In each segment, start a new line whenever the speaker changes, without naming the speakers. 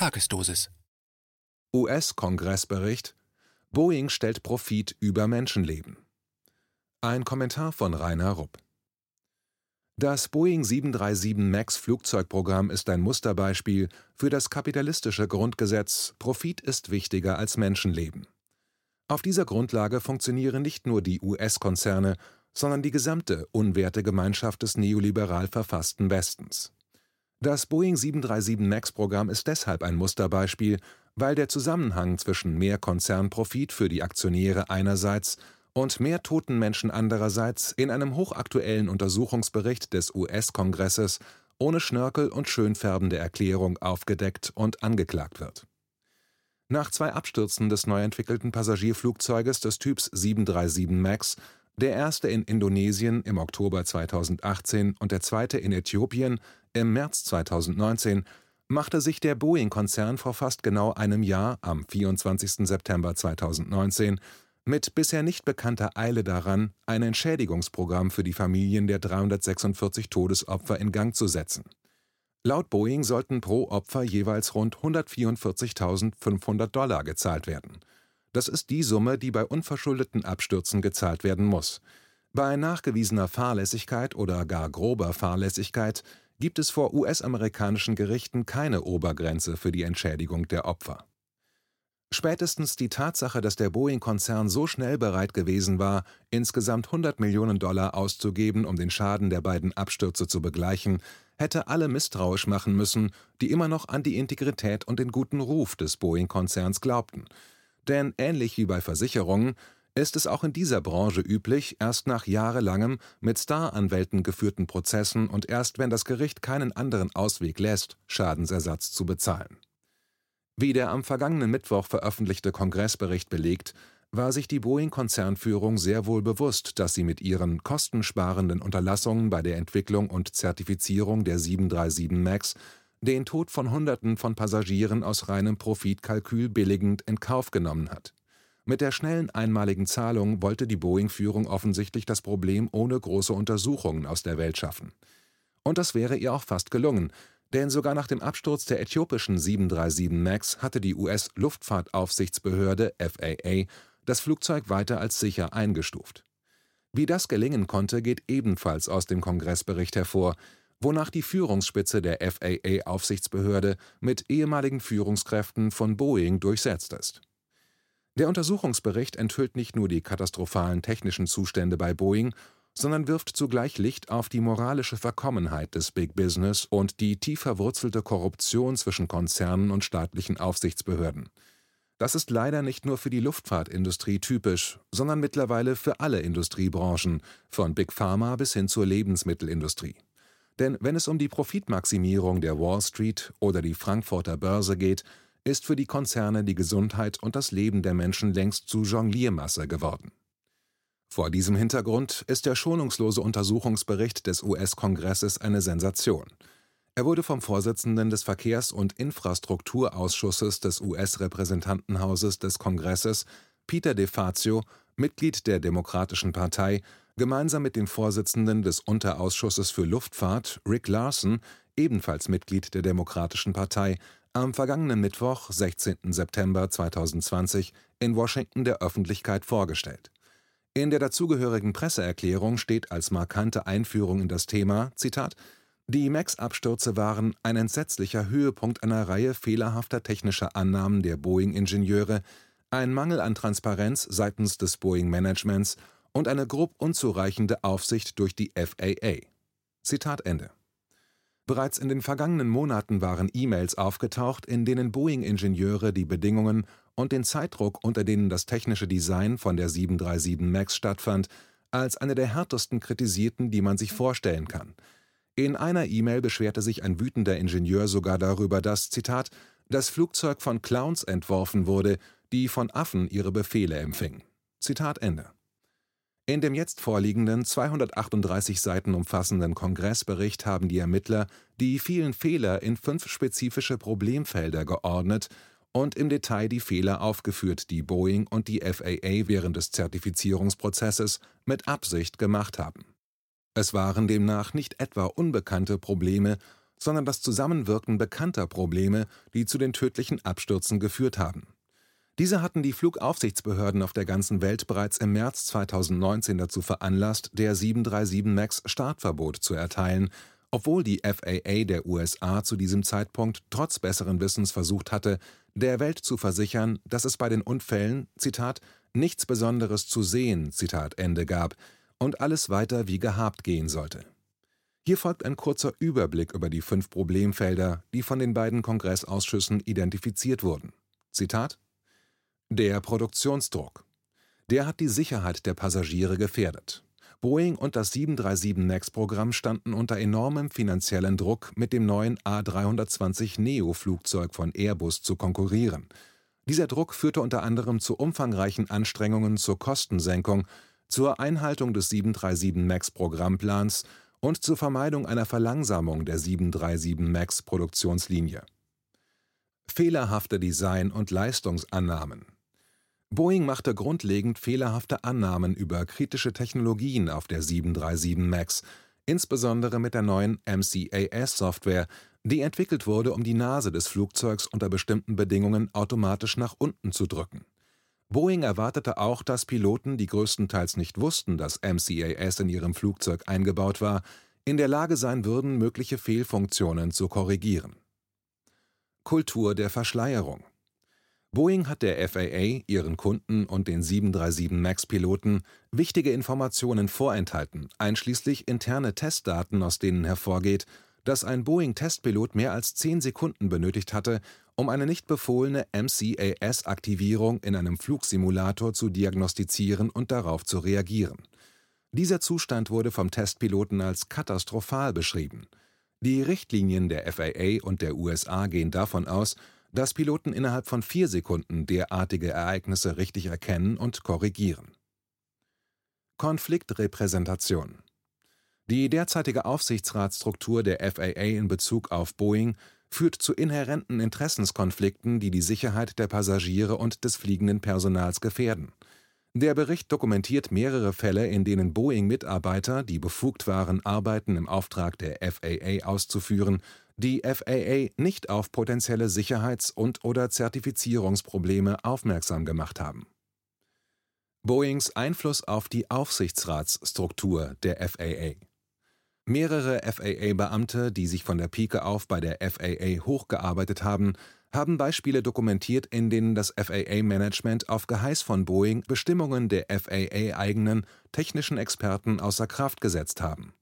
Tagesdosis.
US-Kongressbericht Boeing stellt Profit über Menschenleben. Ein Kommentar von Rainer Rupp. Das Boeing 737 MAX Flugzeugprogramm ist ein Musterbeispiel für das kapitalistische Grundgesetz Profit ist wichtiger als Menschenleben. Auf dieser Grundlage funktionieren nicht nur die US-Konzerne, sondern die gesamte unwerte Gemeinschaft des neoliberal verfassten Westens. Das Boeing 737 MAX-Programm ist deshalb ein Musterbeispiel, weil der Zusammenhang zwischen mehr Konzernprofit für die Aktionäre einerseits und mehr toten Menschen andererseits in einem hochaktuellen Untersuchungsbericht des US-Kongresses ohne Schnörkel und schönfärbende Erklärung aufgedeckt und angeklagt wird. Nach zwei Abstürzen des neu entwickelten Passagierflugzeuges des Typs 737 MAX der erste in Indonesien im Oktober 2018 und der zweite in Äthiopien im März 2019 machte sich der Boeing-Konzern vor fast genau einem Jahr am 24. September 2019 mit bisher nicht bekannter Eile daran, ein Entschädigungsprogramm für die Familien der 346 Todesopfer in Gang zu setzen. Laut Boeing sollten pro Opfer jeweils rund 144.500 Dollar gezahlt werden. Das ist die Summe, die bei unverschuldeten Abstürzen gezahlt werden muss. Bei nachgewiesener Fahrlässigkeit oder gar grober Fahrlässigkeit gibt es vor US-amerikanischen Gerichten keine Obergrenze für die Entschädigung der Opfer. Spätestens die Tatsache, dass der Boeing-Konzern so schnell bereit gewesen war, insgesamt 100 Millionen Dollar auszugeben, um den Schaden der beiden Abstürze zu begleichen, hätte alle misstrauisch machen müssen, die immer noch an die Integrität und den guten Ruf des Boeing-Konzerns glaubten. Denn ähnlich wie bei Versicherungen ist es auch in dieser Branche üblich, erst nach jahrelangem mit Staranwälten geführten Prozessen und erst wenn das Gericht keinen anderen Ausweg lässt, Schadensersatz zu bezahlen. Wie der am vergangenen Mittwoch veröffentlichte Kongressbericht belegt, war sich die Boeing-Konzernführung sehr wohl bewusst, dass sie mit ihren kostensparenden Unterlassungen bei der Entwicklung und Zertifizierung der 737 MAX den Tod von Hunderten von Passagieren aus reinem Profitkalkül billigend in Kauf genommen hat. Mit der schnellen einmaligen Zahlung wollte die Boeing-Führung offensichtlich das Problem ohne große Untersuchungen aus der Welt schaffen. Und das wäre ihr auch fast gelungen, denn sogar nach dem Absturz der äthiopischen 737 MAX hatte die US-Luftfahrtaufsichtsbehörde FAA das Flugzeug weiter als sicher eingestuft. Wie das gelingen konnte, geht ebenfalls aus dem Kongressbericht hervor, wonach die Führungsspitze der FAA-Aufsichtsbehörde mit ehemaligen Führungskräften von Boeing durchsetzt ist. Der Untersuchungsbericht enthüllt nicht nur die katastrophalen technischen Zustände bei Boeing, sondern wirft zugleich Licht auf die moralische Verkommenheit des Big Business und die tief verwurzelte Korruption zwischen Konzernen und staatlichen Aufsichtsbehörden. Das ist leider nicht nur für die Luftfahrtindustrie typisch, sondern mittlerweile für alle Industriebranchen, von Big Pharma bis hin zur Lebensmittelindustrie. Denn wenn es um die Profitmaximierung der Wall Street oder die Frankfurter Börse geht, ist für die Konzerne die Gesundheit und das Leben der Menschen längst zu Jongliermasse geworden. Vor diesem Hintergrund ist der schonungslose Untersuchungsbericht des US-Kongresses eine Sensation. Er wurde vom Vorsitzenden des Verkehrs- und Infrastrukturausschusses des US-Repräsentantenhauses des Kongresses, Peter DeFazio, Mitglied der Demokratischen Partei, gemeinsam mit dem Vorsitzenden des Unterausschusses für Luftfahrt, Rick Larson, ebenfalls Mitglied der Demokratischen Partei, am vergangenen Mittwoch, 16. September 2020, in Washington der Öffentlichkeit vorgestellt. In der dazugehörigen Presseerklärung steht als markante Einführung in das Thema, Zitat, die MAX-Abstürze waren ein entsetzlicher Höhepunkt einer Reihe fehlerhafter technischer Annahmen der Boeing-Ingenieure, ein Mangel an Transparenz seitens des Boeing-Managements und eine grob unzureichende Aufsicht durch die FAA. Zitat Ende. Bereits in den vergangenen Monaten waren E-Mails aufgetaucht, in denen Boeing-Ingenieure die Bedingungen und den Zeitdruck, unter denen das technische Design von der 737 MAX stattfand, als eine der härtesten kritisierten, die man sich vorstellen kann. In einer E-Mail beschwerte sich ein wütender Ingenieur sogar darüber, dass, Zitat, das Flugzeug von Clowns entworfen wurde, die von Affen ihre Befehle empfingen. Zitat Ende. In dem jetzt vorliegenden 238 Seiten umfassenden Kongressbericht haben die Ermittler die vielen Fehler in fünf spezifische Problemfelder geordnet und im Detail die Fehler aufgeführt, die Boeing und die FAA während des Zertifizierungsprozesses mit Absicht gemacht haben. Es waren demnach nicht etwa unbekannte Probleme, sondern das Zusammenwirken bekannter Probleme, die zu den tödlichen Abstürzen geführt haben. Diese hatten die Flugaufsichtsbehörden auf der ganzen Welt bereits im März 2019 dazu veranlasst, der 737 MAX Startverbot zu erteilen, obwohl die FAA der USA zu diesem Zeitpunkt trotz besseren Wissens versucht hatte, der Welt zu versichern, dass es bei den Unfällen Zitat nichts Besonderes zu sehen Zitat Ende gab und alles weiter wie gehabt gehen sollte. Hier folgt ein kurzer Überblick über die fünf Problemfelder, die von den beiden Kongressausschüssen identifiziert wurden. Zitat Der Produktionsdruck. Der hat die Sicherheit der Passagiere gefährdet. Boeing und das 737 MAX-Programm standen unter enormem finanziellen Druck, mit dem neuen A320neo-Flugzeug von Airbus zu konkurrieren. Dieser Druck führte unter anderem zu umfangreichen Anstrengungen zur Kostensenkung, zur Einhaltung des 737 MAX-Programmplans und zur Vermeidung einer Verlangsamung der 737 MAX-Produktionslinie. Fehlerhafte Design- und Leistungsannahmen Boeing machte grundlegend fehlerhafte Annahmen über kritische Technologien auf der 737 MAX, insbesondere mit der neuen MCAS-Software, die entwickelt wurde, um die Nase des Flugzeugs unter bestimmten Bedingungen automatisch nach unten zu drücken. Boeing erwartete auch, dass Piloten, die größtenteils nicht wussten, dass MCAS in ihrem Flugzeug eingebaut war, in der Lage sein würden, mögliche Fehlfunktionen zu korrigieren. Kultur der Verschleierung Boeing hat der FAA, ihren Kunden und den 737 MAX-Piloten wichtige Informationen vorenthalten, einschließlich interne Testdaten, aus denen hervorgeht, dass ein Boeing-Testpilot mehr als zehn Sekunden benötigt hatte, um eine nicht befohlene MCAS-Aktivierung in einem Flugsimulator zu diagnostizieren und darauf zu reagieren. Dieser Zustand wurde vom Testpiloten als katastrophal beschrieben. Die Richtlinien der FAA und der USA gehen davon aus dass Piloten innerhalb von vier Sekunden derartige Ereignisse richtig erkennen und korrigieren. Konfliktrepräsentation Die derzeitige Aufsichtsratsstruktur der FAA in Bezug auf Boeing führt zu inhärenten Interessenskonflikten, die die Sicherheit der Passagiere und des fliegenden Personals gefährden. Der Bericht dokumentiert mehrere Fälle, in denen Boeing-Mitarbeiter, die befugt waren, Arbeiten im Auftrag der FAA auszuführen, die FAA nicht auf potenzielle Sicherheits- und/oder Zertifizierungsprobleme aufmerksam gemacht haben. Boeings Einfluss auf die Aufsichtsratsstruktur der FAA Mehrere FAA-Beamte, die sich von der Pike auf bei der FAA hochgearbeitet haben, haben Beispiele dokumentiert, in denen das FAA-Management auf Geheiß von Boeing Bestimmungen der FAA-eigenen technischen Experten außer Kraft gesetzt haben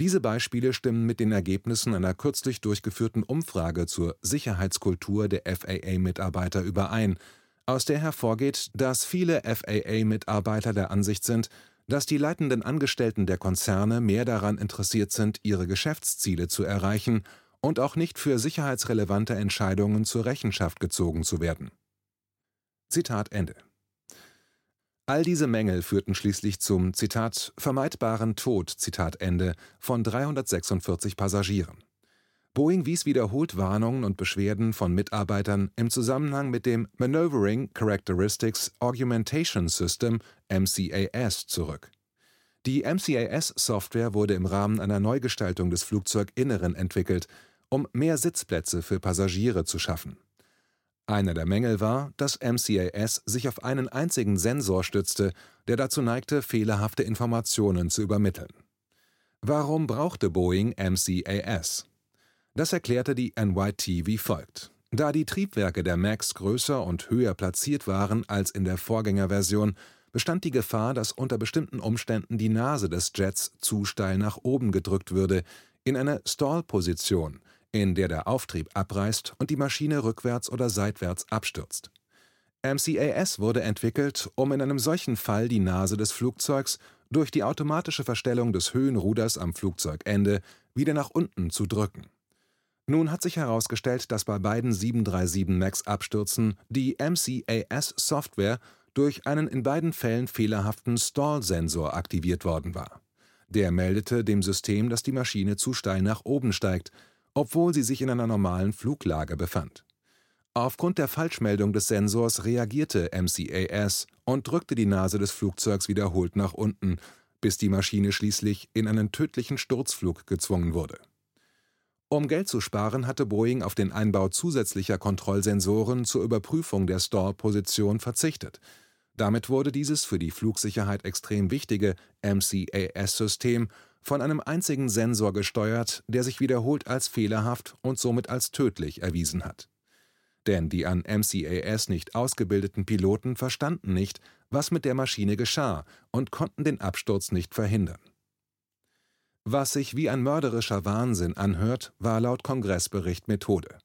diese Beispiele stimmen mit den Ergebnissen einer kürzlich durchgeführten Umfrage zur Sicherheitskultur der FAA-Mitarbeiter überein, aus der hervorgeht, dass viele FAA-Mitarbeiter der Ansicht sind, dass die leitenden Angestellten der Konzerne mehr daran interessiert sind, ihre Geschäftsziele zu erreichen und auch nicht für sicherheitsrelevante Entscheidungen zur Rechenschaft gezogen zu werden. Zitat Ende All diese Mängel führten schließlich zum Zitat vermeidbaren Tod Zitat Ende von 346 Passagieren. Boeing wies wiederholt Warnungen und Beschwerden von Mitarbeitern im Zusammenhang mit dem Maneuvering Characteristics Augmentation System MCAS zurück. Die MCAS-Software wurde im Rahmen einer Neugestaltung des Flugzeuginneren entwickelt, um mehr Sitzplätze für Passagiere zu schaffen einer der Mängel war, dass MCAS sich auf einen einzigen Sensor stützte, der dazu neigte, fehlerhafte Informationen zu übermitteln. Warum brauchte Boeing MCAS? Das erklärte die NYT wie folgt. Da die Triebwerke der MAX größer und höher platziert waren als in der Vorgängerversion, bestand die Gefahr, dass unter bestimmten Umständen die Nase des Jets zu steil nach oben gedrückt würde, in eine Stallposition, in der der Auftrieb abreißt und die Maschine rückwärts oder seitwärts abstürzt. MCAS wurde entwickelt, um in einem solchen Fall die Nase des Flugzeugs durch die automatische Verstellung des Höhenruders am Flugzeugende wieder nach unten zu drücken. Nun hat sich herausgestellt, dass bei beiden 737 MAX-Abstürzen die MCAS-Software durch einen in beiden Fällen fehlerhaften Stall-Sensor aktiviert worden war. Der meldete dem System, dass die Maschine zu steil nach oben steigt, obwohl sie sich in einer normalen Fluglage befand. Aufgrund der Falschmeldung des Sensors reagierte MCAS und drückte die Nase des Flugzeugs wiederholt nach unten, bis die Maschine schließlich in einen tödlichen Sturzflug gezwungen wurde. Um Geld zu sparen, hatte Boeing auf den Einbau zusätzlicher Kontrollsensoren zur Überprüfung der Stall-Position verzichtet. Damit wurde dieses für die Flugsicherheit extrem wichtige MCAS-System von einem einzigen Sensor gesteuert, der sich wiederholt als fehlerhaft und somit als tödlich erwiesen hat. Denn die an MCAS nicht ausgebildeten Piloten verstanden nicht, was mit der Maschine geschah und konnten den Absturz nicht verhindern was sich wie ein mörderischer Wahnsinn anhört, war laut Kongressbericht Methode.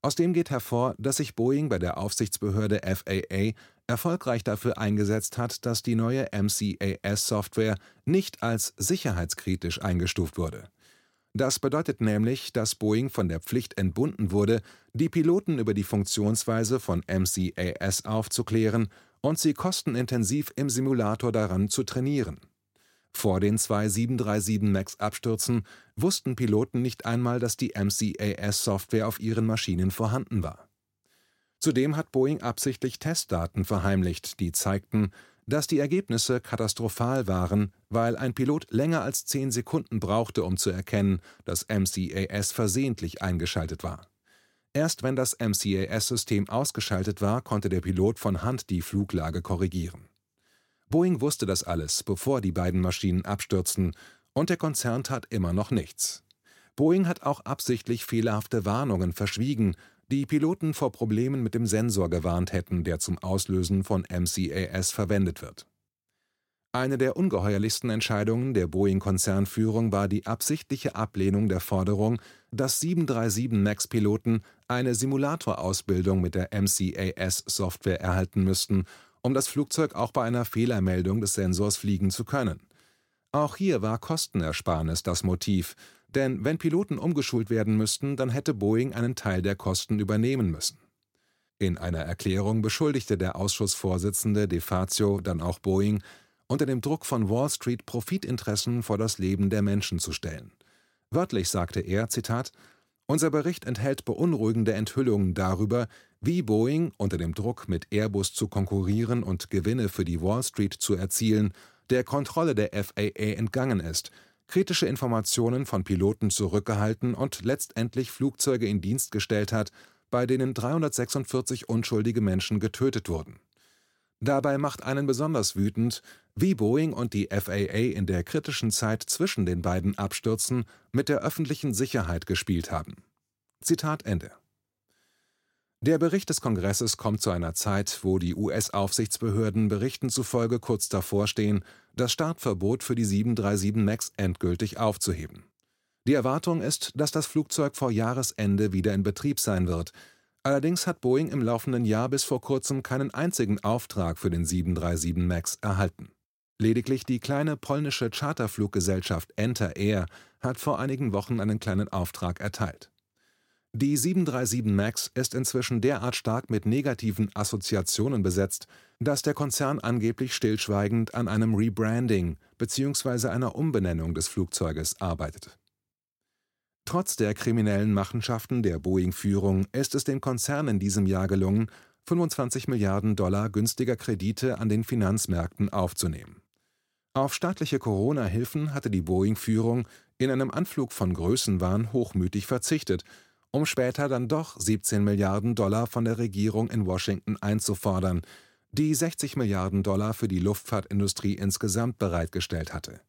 Aus dem geht hervor, dass sich Boeing bei der Aufsichtsbehörde FAA erfolgreich dafür eingesetzt hat, dass die neue MCAS-Software nicht als sicherheitskritisch eingestuft wurde. Das bedeutet nämlich, dass Boeing von der Pflicht entbunden wurde, die Piloten über die Funktionsweise von MCAS aufzuklären und sie kostenintensiv im Simulator daran zu trainieren vor den zwei 737 MAX-Abstürzen wussten Piloten nicht einmal, dass die MCAS-Software auf ihren Maschinen vorhanden war. Zudem hat Boeing absichtlich Testdaten verheimlicht, die zeigten, dass die Ergebnisse katastrophal waren, weil ein Pilot länger als zehn Sekunden brauchte, um zu erkennen, dass MCAS versehentlich eingeschaltet war. Erst wenn das MCAS-System ausgeschaltet war, konnte der Pilot von Hand die Fluglage korrigieren. Boeing wusste das alles, bevor die beiden Maschinen abstürzten, und der Konzern tat immer noch nichts. Boeing hat auch absichtlich fehlerhafte Warnungen verschwiegen, die Piloten vor Problemen mit dem Sensor gewarnt hätten, der zum Auslösen von MCAS verwendet wird. Eine der ungeheuerlichsten Entscheidungen der Boeing-Konzernführung war die absichtliche Ablehnung der Forderung, dass 737 MAX-Piloten eine Simulatorausbildung mit der MCAS-Software erhalten müssten, um das Flugzeug auch bei einer Fehlermeldung des Sensors fliegen zu können. Auch hier war Kostenersparnis das Motiv, denn wenn Piloten umgeschult werden müssten, dann hätte Boeing einen Teil der Kosten übernehmen müssen. In einer Erklärung beschuldigte der Ausschussvorsitzende De Fazio dann auch Boeing, unter dem Druck von Wall Street Profitinteressen vor das Leben der Menschen zu stellen. Wörtlich sagte er, Zitat, unser Bericht enthält beunruhigende Enthüllungen darüber, wie Boeing, unter dem Druck, mit Airbus zu konkurrieren und Gewinne für die Wall Street zu erzielen, der Kontrolle der FAA entgangen ist, kritische Informationen von Piloten zurückgehalten und letztendlich Flugzeuge in Dienst gestellt hat, bei denen 346 unschuldige Menschen getötet wurden. Dabei macht einen besonders wütend, wie Boeing und die FAA in der kritischen Zeit zwischen den beiden Abstürzen mit der öffentlichen Sicherheit gespielt haben. Zitat Ende. Der Bericht des Kongresses kommt zu einer Zeit, wo die US-Aufsichtsbehörden Berichten zufolge kurz davor stehen, das Startverbot für die 737 MAX endgültig aufzuheben. Die Erwartung ist, dass das Flugzeug vor Jahresende wieder in Betrieb sein wird. Allerdings hat Boeing im laufenden Jahr bis vor kurzem keinen einzigen Auftrag für den 737 MAX erhalten. Lediglich die kleine polnische Charterfluggesellschaft Enter Air hat vor einigen Wochen einen kleinen Auftrag erteilt. Die 737 MAX ist inzwischen derart stark mit negativen Assoziationen besetzt, dass der Konzern angeblich stillschweigend an einem Rebranding bzw. einer Umbenennung des Flugzeuges arbeitet. Trotz der kriminellen Machenschaften der Boeing-Führung ist es dem Konzern in diesem Jahr gelungen, 25 Milliarden Dollar günstiger Kredite an den Finanzmärkten aufzunehmen auf staatliche Corona-Hilfen hatte die Boeing-Führung in einem Anflug von Größenwahn hochmütig verzichtet, um später dann doch 17 Milliarden Dollar von der Regierung in Washington einzufordern, die 60 Milliarden Dollar für die Luftfahrtindustrie insgesamt bereitgestellt hatte.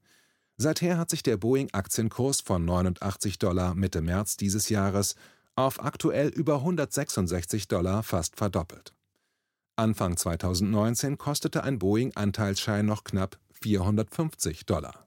Seither hat sich der Boeing-Aktienkurs von 89 Dollar Mitte März dieses Jahres auf aktuell über 166 Dollar fast verdoppelt. Anfang 2019 kostete ein Boeing-Anteilsschein noch knapp 450 Dollar.